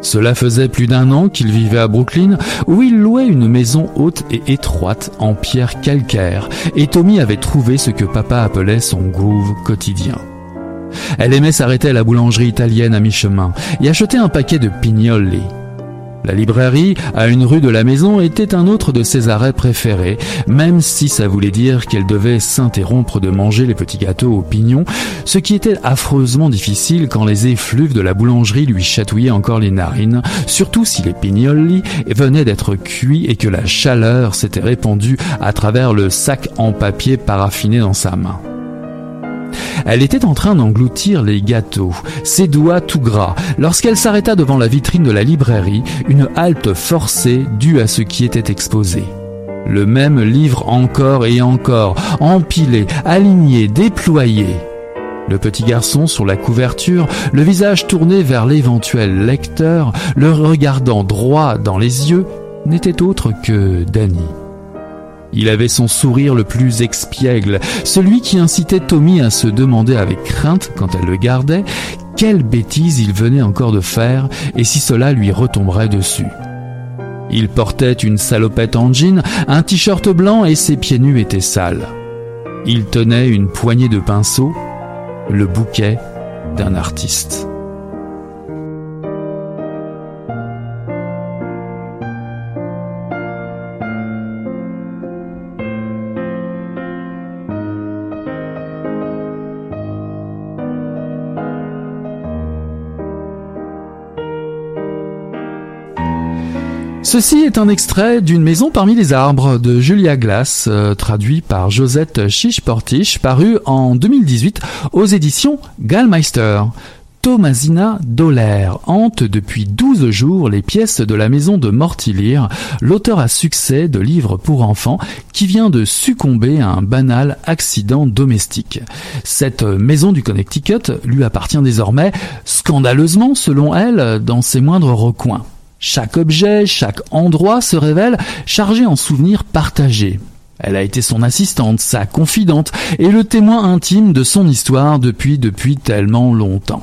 Cela faisait plus d'un an qu'il vivait à Brooklyn, où il louait une maison haute et étroite en pierre calcaire, et Tommy avait trouvé ce que papa appelait son groove quotidien. Elle aimait s'arrêter à la boulangerie italienne à mi-chemin et acheter un paquet de pignoli, la librairie, à une rue de la maison, était un autre de ses arrêts préférés, même si ça voulait dire qu'elle devait s'interrompre de manger les petits gâteaux aux pignons, ce qui était affreusement difficile quand les effluves de la boulangerie lui chatouillaient encore les narines, surtout si les pignoli venaient d'être cuits et que la chaleur s'était répandue à travers le sac en papier paraffiné dans sa main. Elle était en train d'engloutir les gâteaux, ses doigts tout gras, lorsqu'elle s'arrêta devant la vitrine de la librairie, une halte forcée due à ce qui était exposé. Le même livre encore et encore, empilé, aligné, déployé. Le petit garçon sur la couverture, le visage tourné vers l'éventuel lecteur, le regardant droit dans les yeux, n'était autre que Danny. Il avait son sourire le plus expiègle, celui qui incitait Tommy à se demander avec crainte, quand elle le gardait, quelle bêtise il venait encore de faire et si cela lui retomberait dessus. Il portait une salopette en jean, un t-shirt blanc et ses pieds nus étaient sales. Il tenait une poignée de pinceaux, le bouquet d'un artiste. Ceci est un extrait d'une maison parmi les arbres de Julia Glass, euh, traduit par Josette Chiche-Portiche, paru en 2018 aux éditions Gallmeister. Thomasina Doller hante depuis 12 jours les pièces de la maison de Mortillier, l'auteur à succès de livres pour enfants qui vient de succomber à un banal accident domestique. Cette maison du Connecticut lui appartient désormais, scandaleusement selon elle, dans ses moindres recoins. Chaque objet, chaque endroit se révèle chargé en souvenirs partagés. Elle a été son assistante, sa confidente et le témoin intime de son histoire depuis depuis tellement longtemps.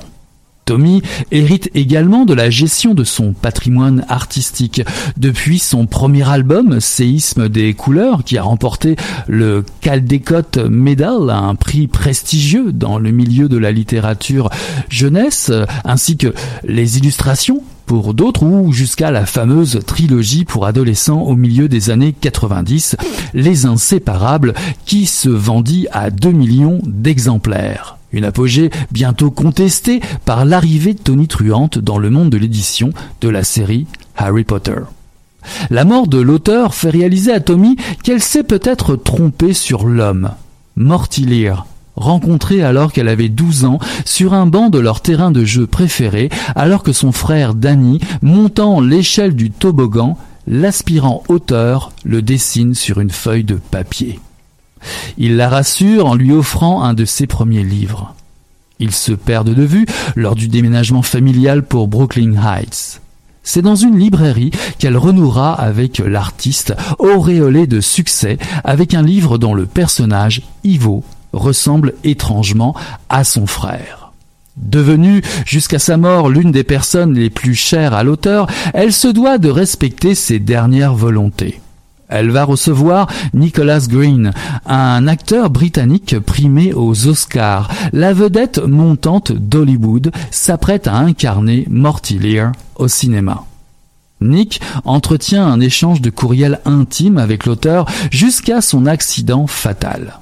Tommy hérite également de la gestion de son patrimoine artistique. Depuis son premier album, Séisme des couleurs, qui a remporté le Caldecott Medal, un prix prestigieux dans le milieu de la littérature jeunesse, ainsi que les illustrations pour d'autres ou jusqu'à la fameuse trilogie pour adolescents au milieu des années 90, Les Inséparables, qui se vendit à 2 millions d'exemplaires. Une apogée bientôt contestée par l'arrivée de Tony Truante dans le monde de l'édition de la série Harry Potter. La mort de l'auteur fait réaliser à Tommy qu'elle s'est peut-être trompée sur l'homme. Mortilier, rencontrée alors qu'elle avait 12 ans sur un banc de leur terrain de jeu préféré, alors que son frère Danny, montant l'échelle du toboggan, l'aspirant auteur le dessine sur une feuille de papier. Il la rassure en lui offrant un de ses premiers livres. Ils se perdent de vue lors du déménagement familial pour Brooklyn Heights. C'est dans une librairie qu'elle renouera avec l'artiste, auréolé de succès, avec un livre dont le personnage, Ivo, ressemble étrangement à son frère. Devenue jusqu'à sa mort l'une des personnes les plus chères à l'auteur, elle se doit de respecter ses dernières volontés. Elle va recevoir Nicholas Green, un acteur britannique primé aux Oscars. La vedette montante d'Hollywood s'apprête à incarner Mortillier au cinéma. Nick entretient un échange de courriels intime avec l'auteur jusqu'à son accident fatal.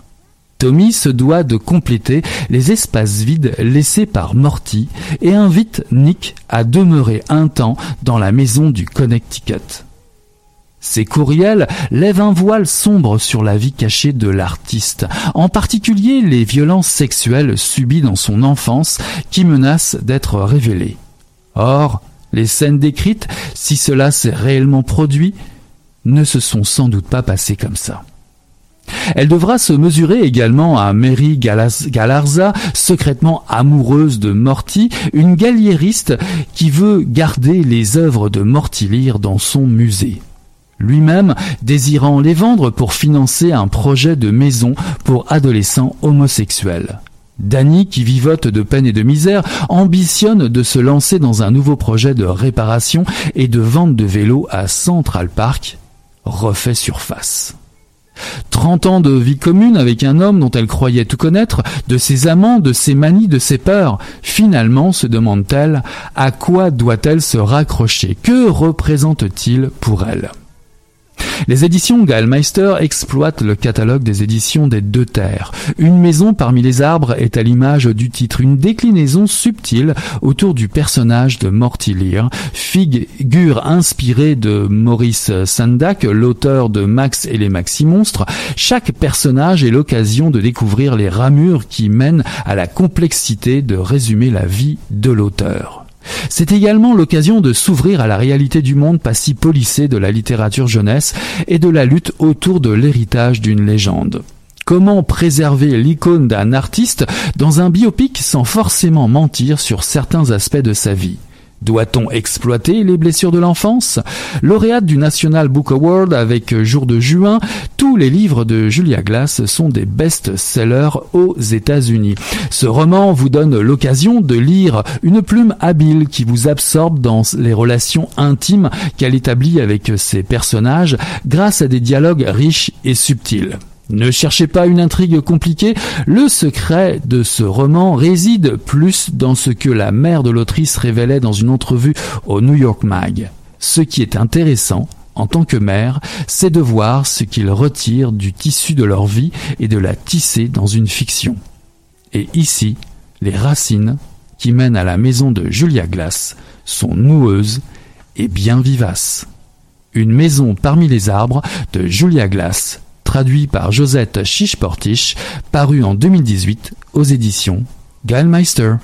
Tommy se doit de compléter les espaces vides laissés par Morty et invite Nick à demeurer un temps dans la maison du Connecticut. Ces courriels lèvent un voile sombre sur la vie cachée de l'artiste, en particulier les violences sexuelles subies dans son enfance qui menacent d'être révélées. Or, les scènes décrites, si cela s'est réellement produit, ne se sont sans doute pas passées comme ça. Elle devra se mesurer également à Mary Galarza, secrètement amoureuse de Morty, une galliériste qui veut garder les œuvres de Mortilire dans son musée. Lui-même désirant les vendre pour financer un projet de maison pour adolescents homosexuels. Danny, qui vivote de peine et de misère, ambitionne de se lancer dans un nouveau projet de réparation et de vente de vélos à Central Park, refait surface. Trente ans de vie commune avec un homme dont elle croyait tout connaître, de ses amants, de ses manies, de ses peurs. Finalement, se demande-t-elle, à quoi doit-elle se raccrocher? Que représente-t-il pour elle? Les éditions Gallmeister exploitent le catalogue des éditions des Deux Terres. Une maison parmi les arbres est à l'image du titre, une déclinaison subtile autour du personnage de Morty Lear, figure inspirée de Maurice Sendak, l'auteur de Max et les Maxi-Monstres. Chaque personnage est l'occasion de découvrir les ramures qui mènent à la complexité de résumer la vie de l'auteur. C'est également l'occasion de s'ouvrir à la réalité du monde pas si polissé de la littérature jeunesse et de la lutte autour de l'héritage d'une légende. Comment préserver l'icône d'un artiste dans un biopic sans forcément mentir sur certains aspects de sa vie? Doit-on exploiter les blessures de l'enfance? Lauréate du National Book Award avec Jour de juin, tous les livres de Julia Glass sont des best-sellers aux États-Unis. Ce roman vous donne l'occasion de lire une plume habile qui vous absorbe dans les relations intimes qu'elle établit avec ses personnages grâce à des dialogues riches et subtils. Ne cherchez pas une intrigue compliquée, le secret de ce roman réside plus dans ce que la mère de l'autrice révélait dans une entrevue au New York Mag. Ce qui est intéressant, en tant que mère, c'est de voir ce qu'ils retirent du tissu de leur vie et de la tisser dans une fiction. Et ici, les racines qui mènent à la maison de Julia Glass sont noueuses et bien vivaces. Une maison parmi les arbres de Julia Glass traduit par Josette Chiche-Portiche, paru en 2018 aux éditions Gallmeister.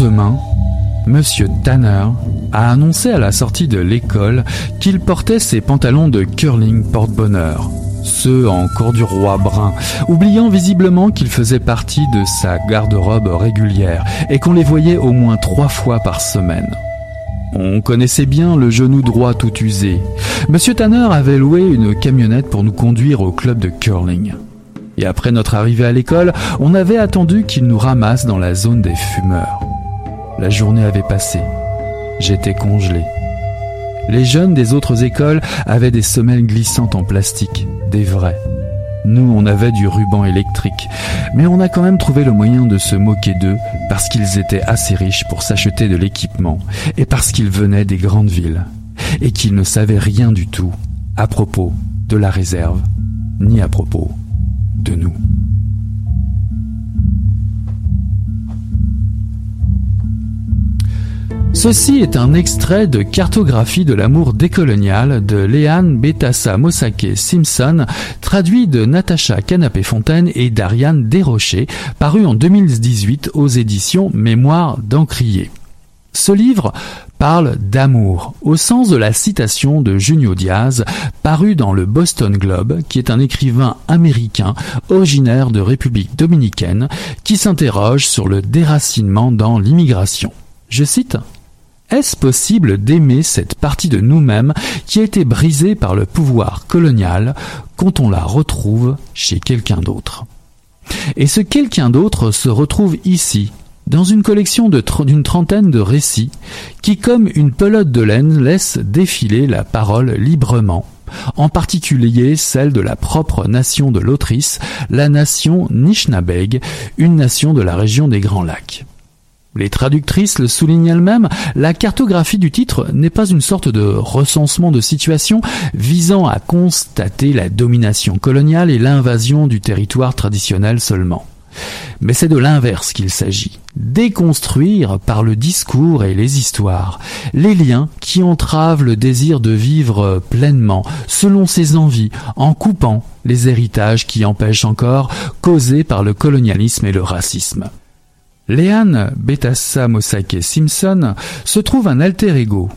Lendemain, Monsieur Tanner a annoncé à la sortie de l'école qu'il portait ses pantalons de curling porte-bonheur. ceux en corduroy brun, oubliant visiblement qu'ils faisaient partie de sa garde-robe régulière et qu'on les voyait au moins trois fois par semaine. On connaissait bien le genou droit tout usé. Monsieur Tanner avait loué une camionnette pour nous conduire au club de curling. Et après notre arrivée à l'école, on avait attendu qu'il nous ramasse dans la zone des fumeurs. La journée avait passé. J'étais congelé. Les jeunes des autres écoles avaient des semelles glissantes en plastique, des vrais. Nous, on avait du ruban électrique, mais on a quand même trouvé le moyen de se moquer d'eux parce qu'ils étaient assez riches pour s'acheter de l'équipement et parce qu'ils venaient des grandes villes et qu'ils ne savaient rien du tout à propos de la réserve ni à propos de nous. Ceci est un extrait de Cartographie de l'amour décolonial de Léane Betassa Mosake Simpson, traduit de Natacha Canapé-Fontaine et d'Ariane Desrochers, paru en 2018 aux éditions Mémoire d'Encrier. Ce livre parle d'amour, au sens de la citation de Junio Diaz, paru dans le Boston Globe, qui est un écrivain américain originaire de République dominicaine, qui s'interroge sur le déracinement dans l'immigration. Je cite est-ce possible d'aimer cette partie de nous-mêmes qui a été brisée par le pouvoir colonial quand on la retrouve chez quelqu'un d'autre? Et ce quelqu'un d'autre se retrouve ici, dans une collection d'une trentaine de récits qui, comme une pelote de laine, laisse défiler la parole librement, en particulier celle de la propre nation de l'autrice, la nation Nishnabeg, une nation de la région des Grands Lacs. Les traductrices le soulignent elles-mêmes, la cartographie du titre n'est pas une sorte de recensement de situation visant à constater la domination coloniale et l'invasion du territoire traditionnel seulement. Mais c'est de l'inverse qu'il s'agit. Déconstruire par le discours et les histoires les liens qui entravent le désir de vivre pleinement selon ses envies en coupant les héritages qui empêchent encore causés par le colonialisme et le racisme. Léane Betassa Mosake Simpson se trouve un alter ego,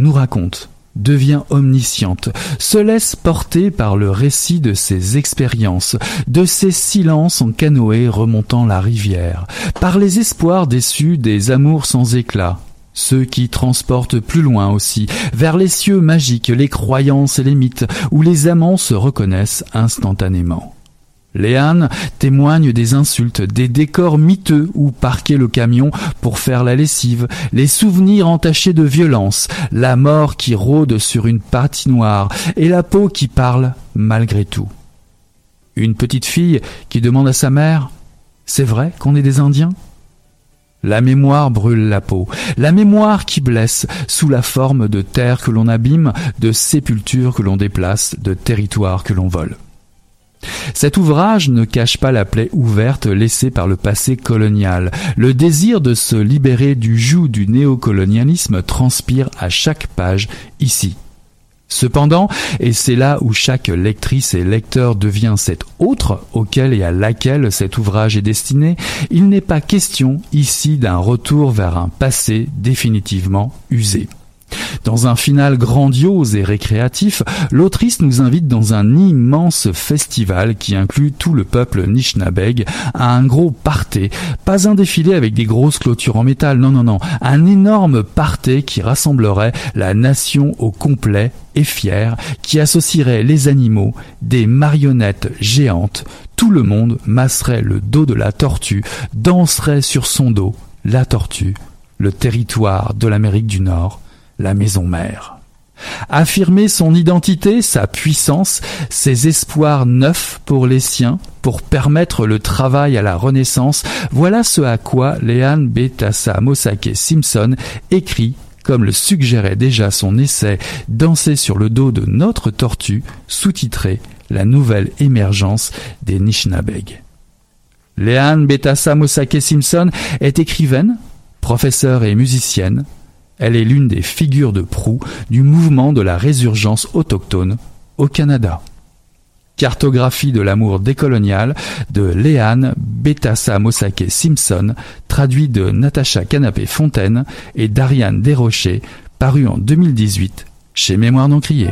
nous raconte, devient omnisciente, se laisse porter par le récit de ses expériences, de ses silences en canoë remontant la rivière, par les espoirs déçus des amours sans éclat, ceux qui transportent plus loin aussi, vers les cieux magiques, les croyances et les mythes, où les amants se reconnaissent instantanément. Léane témoigne des insultes, des décors miteux où parquer le camion pour faire la lessive, les souvenirs entachés de violence, la mort qui rôde sur une patinoire et la peau qui parle malgré tout. Une petite fille qui demande à sa mère C'est vrai qu'on est des Indiens? La mémoire brûle la peau, la mémoire qui blesse sous la forme de terre que l'on abîme, de sépultures que l'on déplace, de territoires que l'on vole. Cet ouvrage ne cache pas la plaie ouverte laissée par le passé colonial. Le désir de se libérer du joug du néocolonialisme transpire à chaque page ici. Cependant, et c'est là où chaque lectrice et lecteur devient cet autre auquel et à laquelle cet ouvrage est destiné, il n'est pas question ici d'un retour vers un passé définitivement usé. Dans un final grandiose et récréatif, l'autrice nous invite dans un immense festival qui inclut tout le peuple Nishnabeg à un gros parté, pas un défilé avec des grosses clôtures en métal, non non non, un énorme parté qui rassemblerait la nation au complet et fier, qui associerait les animaux, des marionnettes géantes, tout le monde masserait le dos de la tortue, danserait sur son dos, la tortue, le territoire de l'Amérique du Nord, la maison mère. Affirmer son identité, sa puissance, ses espoirs neufs pour les siens, pour permettre le travail à la Renaissance, voilà ce à quoi Léane Betassa Mosake Simpson écrit, comme le suggérait déjà son essai Danser sur le dos de notre tortue, sous-titré La nouvelle émergence des Nishnabeg. Léane Betassa Mosake Simpson est écrivaine, professeure et musicienne, elle est l'une des figures de proue du mouvement de la résurgence autochtone au Canada. Cartographie de l'amour décolonial de Léane Betassa Mosake Simpson, traduit de Natacha Canapé Fontaine et d'Ariane Desrochers, paru en 2018 chez Mémoire d'Encrier.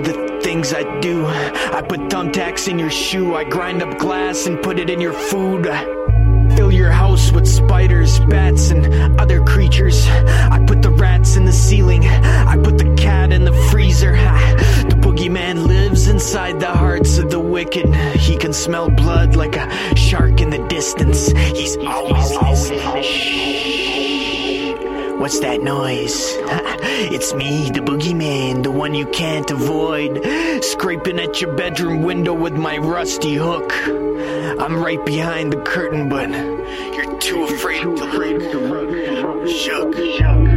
the things I do. I put thumbtacks in your shoe, I grind up glass and put it in your food. Fill your house with spiders, bats, and other creatures. I put the rats in the ceiling, I put the cat in the freezer. The boogeyman lives inside the hearts of the wicked. He can smell blood like a shark in the distance. He's always, always, always. What's that noise? it's me, the boogeyman, the one you can't avoid, scraping at your bedroom window with my rusty hook. I'm right behind the curtain, but you're too afraid to look. Shook.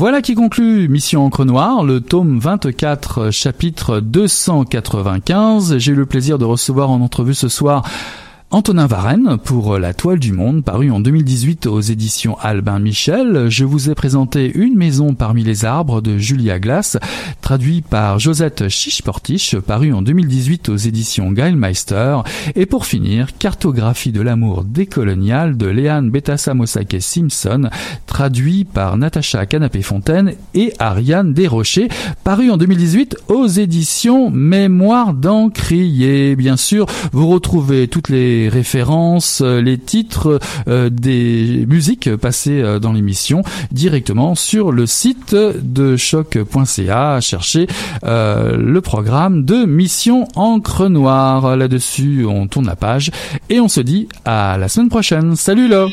Voilà qui conclut Mission Encre Noire, le tome 24, chapitre 295. J'ai eu le plaisir de recevoir en entrevue ce soir Antonin Varenne pour La Toile du Monde, paru en 2018 aux éditions Albin Michel. Je vous ai présenté Une maison parmi les arbres de Julia Glass, traduit par Josette Chiche-Portiche, paru en 2018 aux éditions Geilmeister. Et pour finir, Cartographie de l'amour décolonial de Léane Betassa Mosake Simpson, traduit par Natacha Canapé-Fontaine et Ariane Desrochers, paru en 2018 aux éditions Mémoire d'Encrier. Bien sûr, vous retrouvez toutes les références, euh, les titres euh, des musiques passées euh, dans l'émission directement sur le site de choc.ca. Cherchez le programme de Mission Encre Noire. Là-dessus, on tourne la page et on se dit à la semaine prochaine. Salut là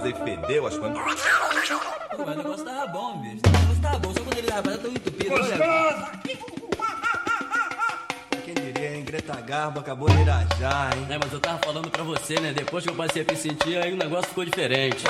coisa e fedeu as coisas. Pô, mas o negócio tava bom, bicho. O negócio tava bom, só quando ele tava tão entupido. olha. Quem diria, hein? Greta Garbo acabou de irajar, hein? É, mas eu tava falando pra você, né? Depois que eu passei a me sentir, aí o negócio ficou diferente.